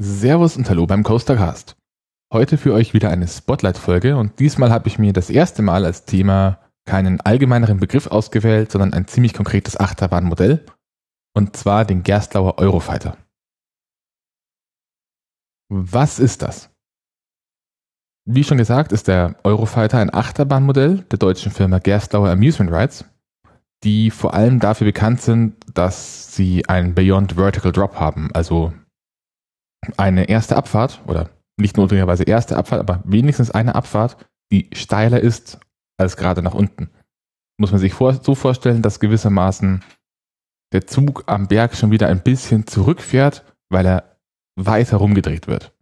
Servus und Hallo beim Coastercast. Heute für euch wieder eine Spotlight-Folge und diesmal habe ich mir das erste Mal als Thema keinen allgemeineren Begriff ausgewählt, sondern ein ziemlich konkretes Achterbahnmodell und zwar den Gerstlauer Eurofighter. Was ist das? Wie schon gesagt, ist der Eurofighter ein Achterbahnmodell der deutschen Firma Gerstlauer Amusement Rides, die vor allem dafür bekannt sind, dass sie einen Beyond Vertical Drop haben, also eine erste Abfahrt oder nicht notwendigerweise erste Abfahrt, aber wenigstens eine Abfahrt, die steiler ist als gerade nach unten. Muss man sich vor, so vorstellen, dass gewissermaßen der Zug am Berg schon wieder ein bisschen zurückfährt, weil er weiter rumgedreht wird.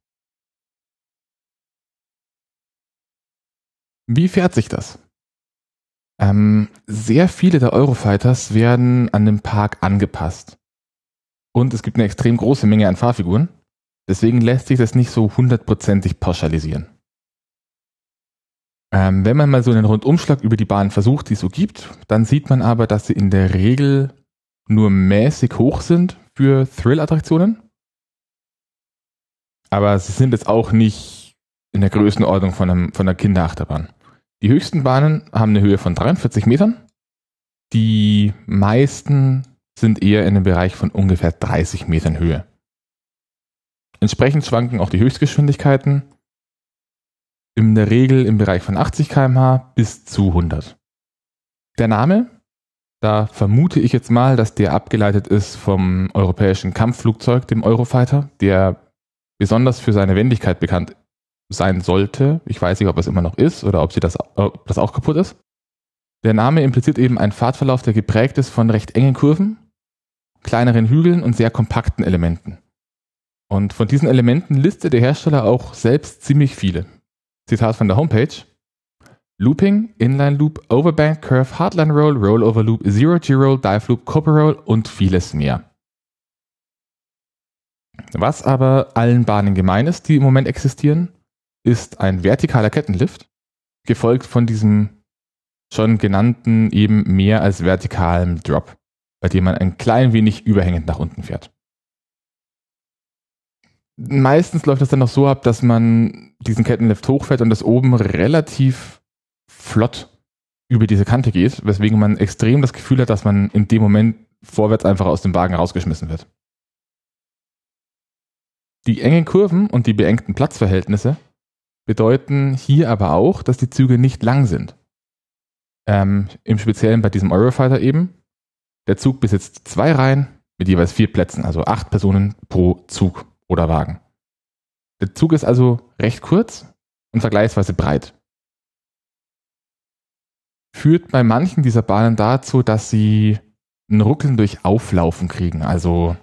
Wie fährt sich das? Ähm, sehr viele der Eurofighters werden an den Park angepasst. Und es gibt eine extrem große Menge an Fahrfiguren. Deswegen lässt sich das nicht so hundertprozentig pauschalisieren. Ähm, wenn man mal so einen Rundumschlag über die Bahn versucht, die es so gibt, dann sieht man aber, dass sie in der Regel nur mäßig hoch sind für Thrill-Attraktionen. Aber sie sind jetzt auch nicht in der Größenordnung von, einem, von einer Kinderachterbahn. Die höchsten Bahnen haben eine Höhe von 43 Metern. Die meisten sind eher in dem Bereich von ungefähr 30 Metern Höhe. Entsprechend schwanken auch die Höchstgeschwindigkeiten in der Regel im Bereich von 80 km/h bis zu 100. Der Name, da vermute ich jetzt mal, dass der abgeleitet ist vom europäischen Kampfflugzeug, dem Eurofighter, der besonders für seine Wendigkeit bekannt sein sollte. Ich weiß nicht, ob es immer noch ist oder ob, sie das, ob das auch kaputt ist. Der Name impliziert eben einen Fahrtverlauf, der geprägt ist von recht engen Kurven, kleineren Hügeln und sehr kompakten Elementen. Und von diesen Elementen listet der Hersteller auch selbst ziemlich viele. Zitat von der Homepage. Looping, Inline Loop, Overbank Curve, Hardline Roll, Rollover Loop, Zero G Roll, Dive Loop, Copper Roll und vieles mehr. Was aber allen Bahnen gemein ist, die im Moment existieren, ist ein vertikaler Kettenlift, gefolgt von diesem schon genannten eben mehr als vertikalen Drop, bei dem man ein klein wenig überhängend nach unten fährt meistens läuft das dann noch so ab, dass man diesen Kettenlift hochfährt und das oben relativ flott über diese Kante geht, weswegen man extrem das Gefühl hat, dass man in dem Moment vorwärts einfach aus dem Wagen rausgeschmissen wird. Die engen Kurven und die beengten Platzverhältnisse bedeuten hier aber auch, dass die Züge nicht lang sind. Ähm, Im Speziellen bei diesem Eurofighter eben. Der Zug besitzt zwei Reihen mit jeweils vier Plätzen, also acht Personen pro Zug oder Wagen. Der Zug ist also recht kurz und vergleichsweise breit. Führt bei manchen dieser Bahnen dazu, dass sie ein Ruckeln durch Auflaufen kriegen, also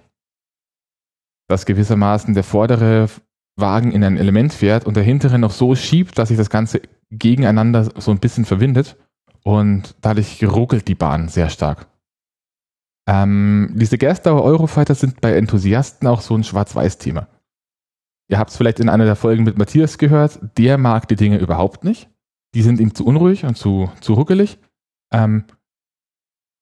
dass gewissermaßen der vordere Wagen in ein Element fährt und der hintere noch so schiebt, dass sich das Ganze gegeneinander so ein bisschen verwindet und dadurch ruckelt die Bahn sehr stark. Ähm, diese Gerstauer Eurofighter sind bei Enthusiasten auch so ein Schwarz-Weiß-Thema. Ihr habt es vielleicht in einer der Folgen mit Matthias gehört, der mag die Dinge überhaupt nicht. Die sind ihm zu unruhig und zu, zu ruckelig. Ähm,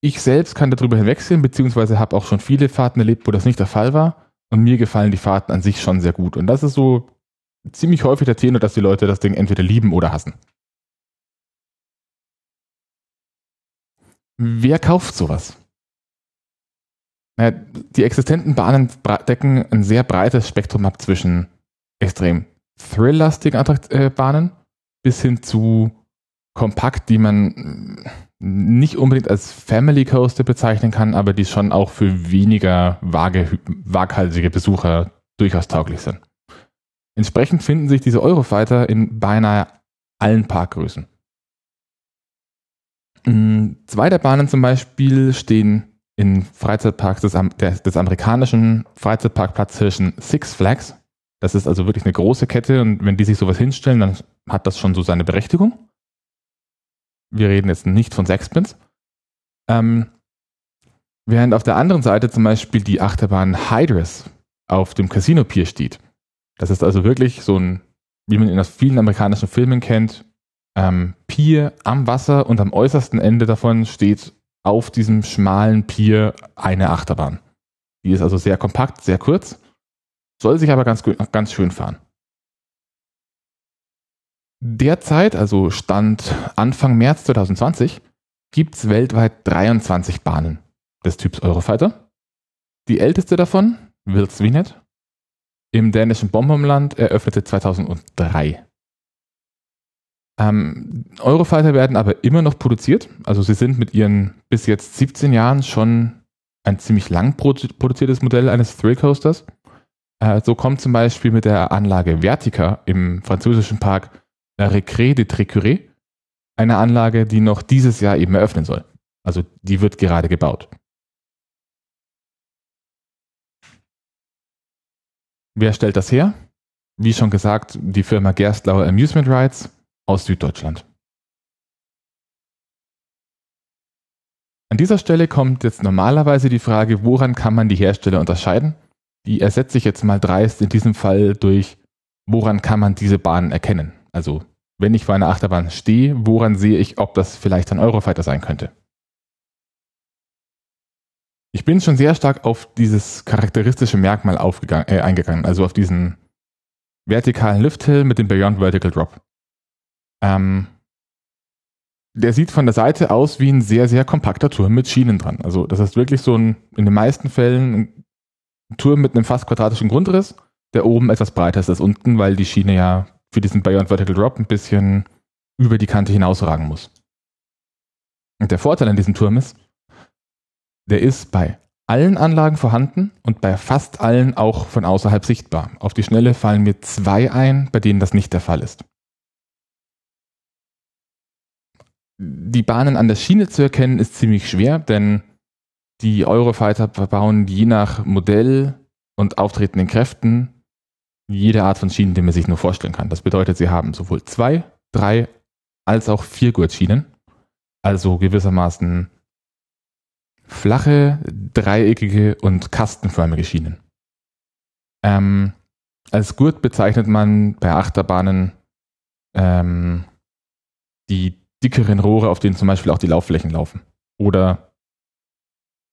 ich selbst kann darüber hinwegsehen, beziehungsweise habe auch schon viele Fahrten erlebt, wo das nicht der Fall war. Und mir gefallen die Fahrten an sich schon sehr gut. Und das ist so ziemlich häufig der Tenor, dass die Leute das Ding entweder lieben oder hassen. Wer kauft sowas? Die existenten Bahnen decken ein sehr breites Spektrum ab zwischen extrem thrill-lastigen äh, Bahnen bis hin zu kompakt, die man nicht unbedingt als Family Coaster bezeichnen kann, aber die schon auch für weniger vage, waghalsige Besucher durchaus tauglich sind. Entsprechend finden sich diese Eurofighter in beinahe allen Parkgrößen. Hm, zwei der Bahnen zum Beispiel stehen in Freizeitparks des, des, des amerikanischen Freizeitparkplatzhirschen Six Flags. Das ist also wirklich eine große Kette und wenn die sich sowas hinstellen, dann hat das schon so seine Berechtigung. Wir reden jetzt nicht von Sexpence. Ähm, während auf der anderen Seite zum Beispiel die Achterbahn Hydrus auf dem Casino Pier steht. Das ist also wirklich so ein, wie man in vielen amerikanischen Filmen kennt, ähm, Pier am Wasser und am äußersten Ende davon steht auf diesem schmalen Pier eine Achterbahn. Die ist also sehr kompakt, sehr kurz, soll sich aber ganz, ganz schön fahren. Derzeit, also Stand Anfang März 2020, gibt es weltweit 23 Bahnen des Typs Eurofighter. Die älteste davon, Wilsvinet, im dänischen Bombomland eröffnete 2003. Ähm, Eurofighter werden aber immer noch produziert. Also sie sind mit ihren bis jetzt 17 Jahren schon ein ziemlich lang produziertes Modell eines Thrill Coasters. Äh, so kommt zum Beispiel mit der Anlage Vertica im französischen Park La Récré de Trécuré, eine Anlage, die noch dieses Jahr eben eröffnen soll. Also die wird gerade gebaut. Wer stellt das her? Wie schon gesagt, die Firma Gerstlauer Amusement Rides aus Süddeutschland. An dieser Stelle kommt jetzt normalerweise die Frage, woran kann man die Hersteller unterscheiden? Die ersetze ich jetzt mal dreist in diesem Fall durch, woran kann man diese Bahnen erkennen? Also, wenn ich vor einer Achterbahn stehe, woran sehe ich, ob das vielleicht ein Eurofighter sein könnte? Ich bin schon sehr stark auf dieses charakteristische Merkmal äh, eingegangen, also auf diesen vertikalen Lifthill mit dem Beyond Vertical Drop. Ähm, der sieht von der Seite aus wie ein sehr, sehr kompakter Turm mit Schienen dran. Also das ist wirklich so ein, in den meisten Fällen ein Turm mit einem fast quadratischen Grundriss, der oben etwas breiter ist als unten, weil die Schiene ja für diesen Beyond Vertical Drop ein bisschen über die Kante hinausragen muss. Und der Vorteil an diesem Turm ist, der ist bei allen Anlagen vorhanden und bei fast allen auch von außerhalb sichtbar. Auf die Schnelle fallen mir zwei ein, bei denen das nicht der Fall ist. Die Bahnen an der Schiene zu erkennen ist ziemlich schwer, denn die Eurofighter verbauen je nach Modell und auftretenden Kräften jede Art von Schienen, die man sich nur vorstellen kann. Das bedeutet, sie haben sowohl zwei, drei als auch vier Gurtschienen, also gewissermaßen flache, dreieckige und kastenförmige Schienen. Ähm, als Gurt bezeichnet man bei Achterbahnen ähm, die dickeren Rohre, auf denen zum Beispiel auch die Laufflächen laufen. Oder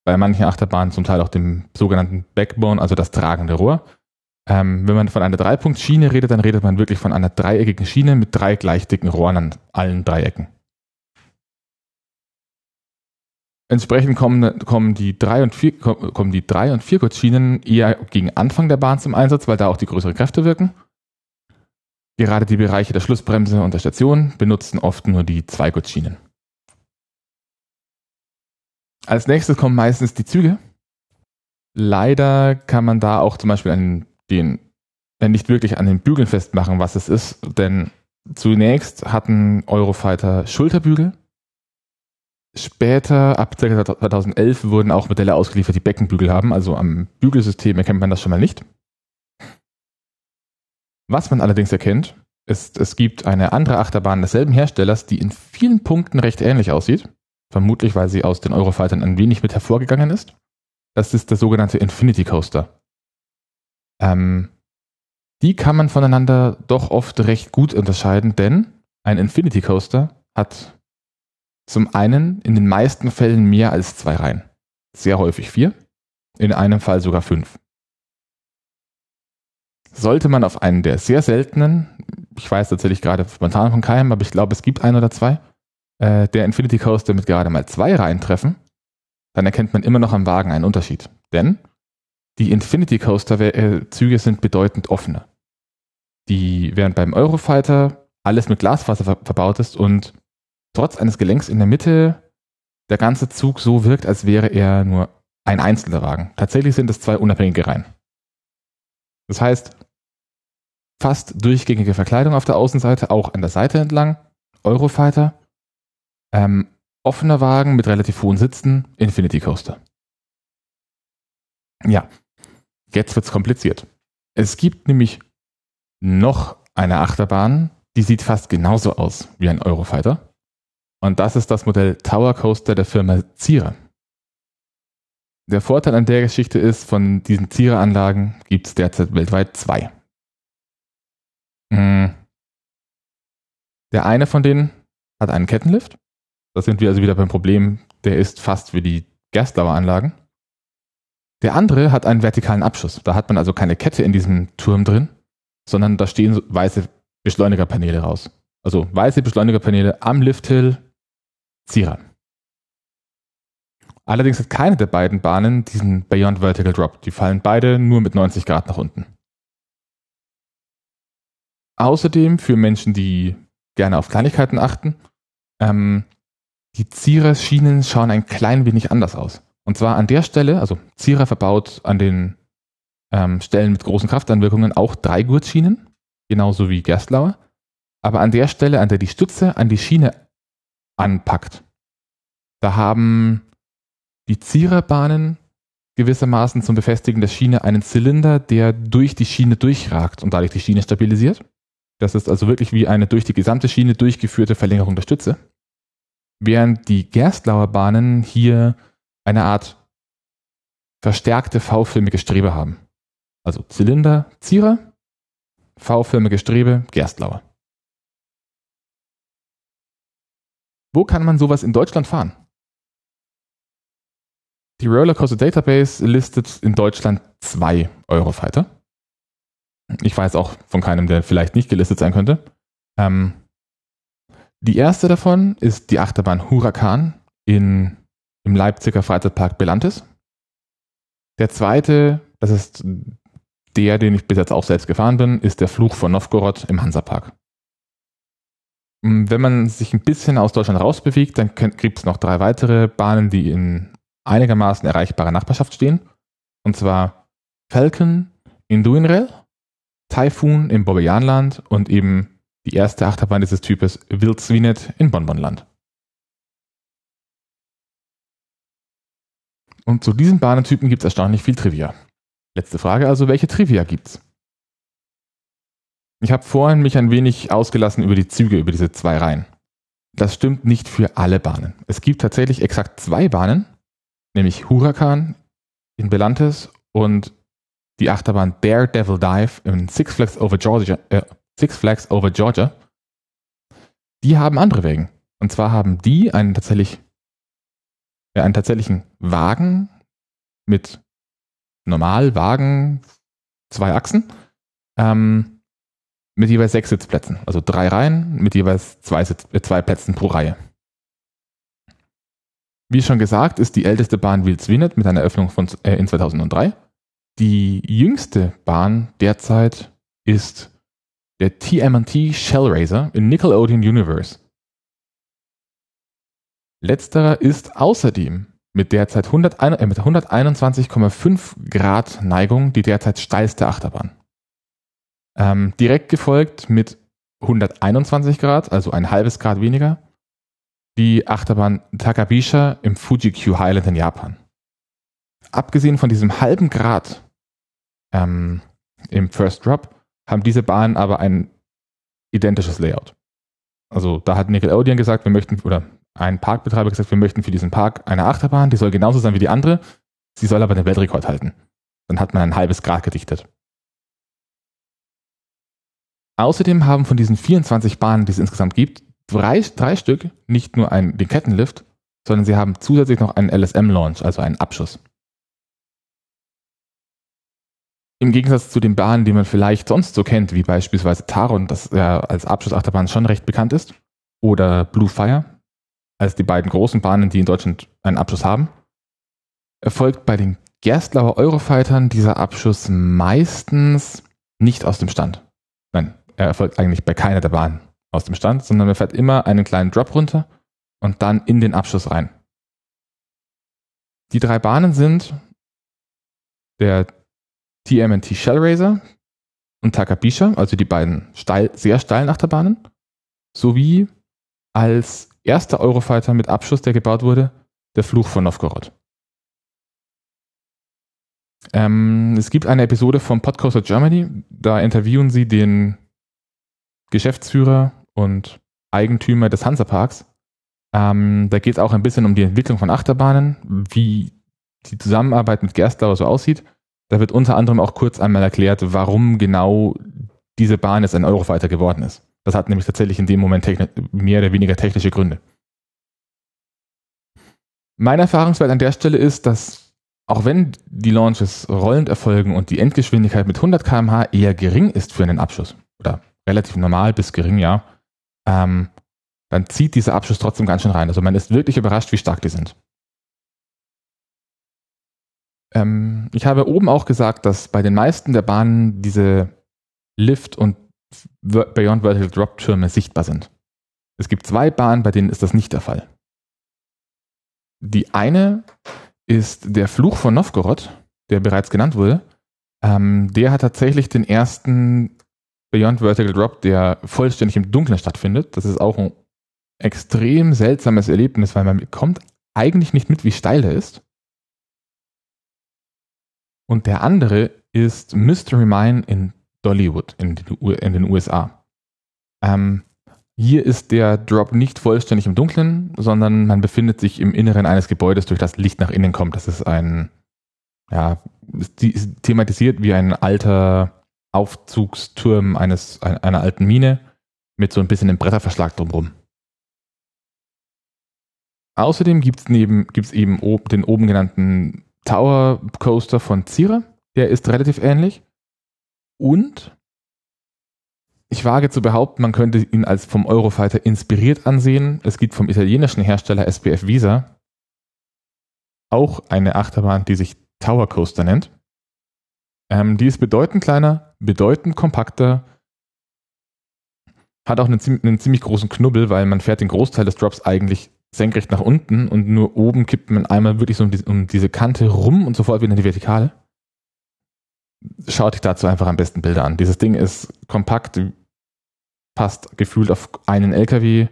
bei manchen Achterbahnen zum Teil auch dem sogenannten Backbone, also das tragende Rohr. Ähm, wenn man von einer Dreipunktschiene redet, dann redet man wirklich von einer dreieckigen Schiene mit drei gleich dicken Rohren an allen Dreiecken. Entsprechend kommen, kommen die 3 und 4 kommen die 3 und 4 Kurzschienen eher gegen Anfang der Bahn zum Einsatz, weil da auch die größeren Kräfte wirken. Gerade die Bereiche der Schlussbremse und der Station benutzen oft nur die 2 Kurzschienen. Als nächstes kommen meistens die Züge. Leider kann man da auch zum Beispiel an den, nicht wirklich an den Bügeln festmachen, was es ist, denn zunächst hatten Eurofighter Schulterbügel, Später, ab 2011, wurden auch Modelle ausgeliefert, die Beckenbügel haben. Also am Bügelsystem erkennt man das schon mal nicht. Was man allerdings erkennt, ist, es gibt eine andere Achterbahn desselben Herstellers, die in vielen Punkten recht ähnlich aussieht. Vermutlich, weil sie aus den Eurofightern ein wenig mit hervorgegangen ist. Das ist der sogenannte Infinity Coaster. Ähm, die kann man voneinander doch oft recht gut unterscheiden, denn ein Infinity Coaster hat zum einen in den meisten Fällen mehr als zwei Reihen. Sehr häufig vier, in einem Fall sogar fünf. Sollte man auf einen der sehr seltenen, ich weiß tatsächlich gerade spontan von keinem, aber ich glaube, es gibt ein oder zwei, äh, der Infinity Coaster mit gerade mal zwei Reihen treffen, dann erkennt man immer noch am Wagen einen Unterschied. Denn die Infinity Coaster-Züge sind bedeutend offener. Die, während beim Eurofighter alles mit Glasfaser verbaut ist und trotz eines Gelenks in der Mitte der ganze Zug so wirkt, als wäre er nur ein einzelner Wagen. Tatsächlich sind es zwei unabhängige Reihen. Das heißt, fast durchgängige Verkleidung auf der Außenseite, auch an der Seite entlang, Eurofighter, ähm, offener Wagen mit relativ hohen Sitzen, Infinity Coaster. Ja, jetzt wird's kompliziert. Es gibt nämlich noch eine Achterbahn, die sieht fast genauso aus wie ein Eurofighter. Und das ist das Modell Tower Coaster der Firma Zierer. Der Vorteil an der Geschichte ist, von diesen Zierer-Anlagen gibt es derzeit weltweit zwei. Hm. Der eine von denen hat einen Kettenlift. Da sind wir also wieder beim Problem, der ist fast wie die Gerstlauer Anlagen. Der andere hat einen vertikalen Abschuss. Da hat man also keine Kette in diesem Turm drin, sondern da stehen weiße Beschleunigerpaneele raus. Also weiße Beschleunigerpaneele am Lifthill Zierer. Allerdings hat keine der beiden Bahnen diesen Beyond Vertical Drop. Die fallen beide nur mit 90 Grad nach unten. Außerdem für Menschen, die gerne auf Kleinigkeiten achten, ähm, die Zierer-Schienen schauen ein klein wenig anders aus. Und zwar an der Stelle, also Zierer verbaut an den ähm, Stellen mit großen Kraftanwirkungen auch drei Gurtschienen, genauso wie Gerstlauer. Aber an der Stelle, an der die Stütze an die Schiene anpackt, da haben die Ziererbahnen gewissermaßen zum Befestigen der Schiene einen Zylinder, der durch die Schiene durchragt und dadurch die Schiene stabilisiert. Das ist also wirklich wie eine durch die gesamte Schiene durchgeführte Verlängerung der Stütze. Während die Gerstlauer Bahnen hier eine Art verstärkte V-förmige Strebe haben. Also Zylinder, Zierer, V-förmige Strebe, Gerstlauer. Wo kann man sowas in Deutschland fahren? Die Rollercoaster Database listet in Deutschland zwei Eurofighter. Ich weiß auch von keinem, der vielleicht nicht gelistet sein könnte. Ähm, die erste davon ist die Achterbahn Huracan in, im Leipziger Freizeitpark Belantis. Der zweite, das ist der, den ich bis jetzt auch selbst gefahren bin, ist der Fluch von Novgorod im Hansapark. Wenn man sich ein bisschen aus Deutschland rausbewegt, dann gibt es noch drei weitere Bahnen, die in einigermaßen erreichbarer Nachbarschaft stehen. Und zwar Falcon in Duinrel, Typhoon im Bobbejaanland und eben die erste Achterbahn dieses Types Wildsvinet in Bonbonland. Und zu diesen Bahnentypen gibt es erstaunlich viel Trivia. Letzte Frage also, welche Trivia gibt's? Ich habe vorhin mich ein wenig ausgelassen über die Züge, über diese zwei Reihen. Das stimmt nicht für alle Bahnen. Es gibt tatsächlich exakt zwei Bahnen, nämlich Huracan in Belantes und die Achterbahn Daredevil Dive in Six Flags Over Georgia, äh, Six Flags Over Georgia. Die haben andere Wegen. Und zwar haben die einen tatsächlich äh, einen tatsächlichen Wagen mit Normalwagen, zwei Achsen, ähm, mit jeweils sechs Sitzplätzen. Also drei Reihen mit jeweils zwei, Sitz, äh, zwei Plätzen pro Reihe. Wie schon gesagt, ist die älteste Bahn Wilswinet mit einer Eröffnung von, äh, in 2003. Die jüngste Bahn derzeit ist der TMNT Shellraiser in Nickelodeon Universe. Letzterer ist außerdem mit derzeit 100, äh, 121,5 Grad Neigung die derzeit steilste Achterbahn. Ähm, direkt gefolgt mit 121 Grad, also ein halbes Grad weniger, die Achterbahn Takabisha im Fuji-Q Highland in Japan. Abgesehen von diesem halben Grad ähm, im First Drop haben diese Bahnen aber ein identisches Layout. Also da hat Nickelodeon gesagt, wir möchten, oder ein Parkbetreiber gesagt, wir möchten für diesen Park eine Achterbahn, die soll genauso sein wie die andere, sie soll aber den Weltrekord halten. Dann hat man ein halbes Grad gedichtet. Außerdem haben von diesen 24 Bahnen, die es insgesamt gibt, drei, drei Stück nicht nur einen, den Kettenlift, sondern sie haben zusätzlich noch einen LSM-Launch, also einen Abschuss. Im Gegensatz zu den Bahnen, die man vielleicht sonst so kennt, wie beispielsweise Taron, das ja als Abschussachterbahn schon recht bekannt ist, oder Blue Fire, als die beiden großen Bahnen, die in Deutschland einen Abschuss haben, erfolgt bei den Gerstlauer Eurofightern dieser Abschuss meistens nicht aus dem Stand. Nein, er erfolgt eigentlich bei keiner der Bahnen aus dem Stand, sondern man fährt immer einen kleinen Drop runter und dann in den Abschuss rein. Die drei Bahnen sind der TMNT Shellraiser und Takabisha, also die beiden steil, sehr steilen Achterbahnen, sowie als erster Eurofighter mit Abschuss, der gebaut wurde, der Fluch von Novgorod. Ähm, es gibt eine Episode vom Podcaster Germany, da interviewen sie den Geschäftsführer und Eigentümer des Hansaparks. Ähm, da geht es auch ein bisschen um die Entwicklung von Achterbahnen, wie die Zusammenarbeit mit Gerstlauer so aussieht. Da wird unter anderem auch kurz einmal erklärt, warum genau diese Bahn jetzt ein Eurofighter geworden ist. Das hat nämlich tatsächlich in dem Moment mehr oder weniger technische Gründe. Mein Erfahrungswert an der Stelle ist, dass auch wenn die Launches rollend erfolgen und die Endgeschwindigkeit mit 100 km/h eher gering ist für einen Abschuss, oder relativ normal bis gering, ja, ähm, dann zieht dieser Abschuss trotzdem ganz schön rein. Also man ist wirklich überrascht, wie stark die sind. Ähm, ich habe oben auch gesagt, dass bei den meisten der Bahnen diese Lift- und Beyond Vertical Drop-Türme sichtbar sind. Es gibt zwei Bahnen, bei denen ist das nicht der Fall. Die eine ist der Fluch von Novgorod, der bereits genannt wurde. Ähm, der hat tatsächlich den ersten Beyond Vertical Drop, der vollständig im Dunkeln stattfindet. Das ist auch ein extrem seltsames Erlebnis, weil man bekommt eigentlich nicht mit, wie steil der ist. Und der andere ist Mystery Mine in Dollywood in den, in den USA. Ähm, hier ist der Drop nicht vollständig im Dunkeln, sondern man befindet sich im Inneren eines Gebäudes, durch das Licht nach innen kommt. Das ist ein, ja, ist thematisiert wie ein alter Aufzugsturm eines, einer alten Mine mit so ein bisschen einem Bretterverschlag drumherum. Außerdem gibt es gibt's eben den oben genannten Tower Coaster von Zira. Der ist relativ ähnlich. Und ich wage zu behaupten, man könnte ihn als vom Eurofighter inspiriert ansehen. Es gibt vom italienischen Hersteller SPF Visa auch eine Achterbahn, die sich Tower Coaster nennt. Ähm, die ist bedeutend kleiner, bedeutend kompakter, hat auch einen, einen, ziemlich großen Knubbel, weil man fährt den Großteil des Drops eigentlich senkrecht nach unten und nur oben kippt man einmal wirklich so um, die, um diese Kante rum und sofort wieder in die Vertikale. Schaut euch dazu einfach am besten Bilder an. Dieses Ding ist kompakt, passt gefühlt auf einen LKW.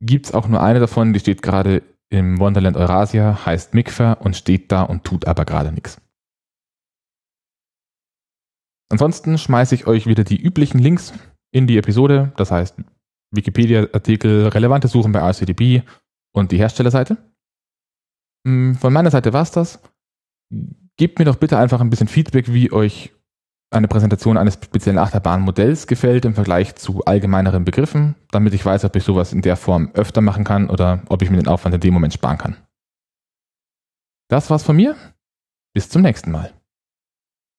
Gibt es auch nur eine davon, die steht gerade im Wonderland Eurasia, heißt Mikfa und steht da und tut aber gerade nichts. Ansonsten schmeiße ich euch wieder die üblichen Links in die Episode, das heißt Wikipedia-Artikel, relevante Suchen bei RCDB und die Herstellerseite. Hm, von meiner Seite war es das. Gebt mir doch bitte einfach ein bisschen Feedback, wie euch eine Präsentation eines speziellen Achterbahnmodells gefällt im Vergleich zu allgemeineren Begriffen, damit ich weiß, ob ich sowas in der Form öfter machen kann oder ob ich mir den Aufwand in dem Moment sparen kann. Das war's von mir. Bis zum nächsten Mal.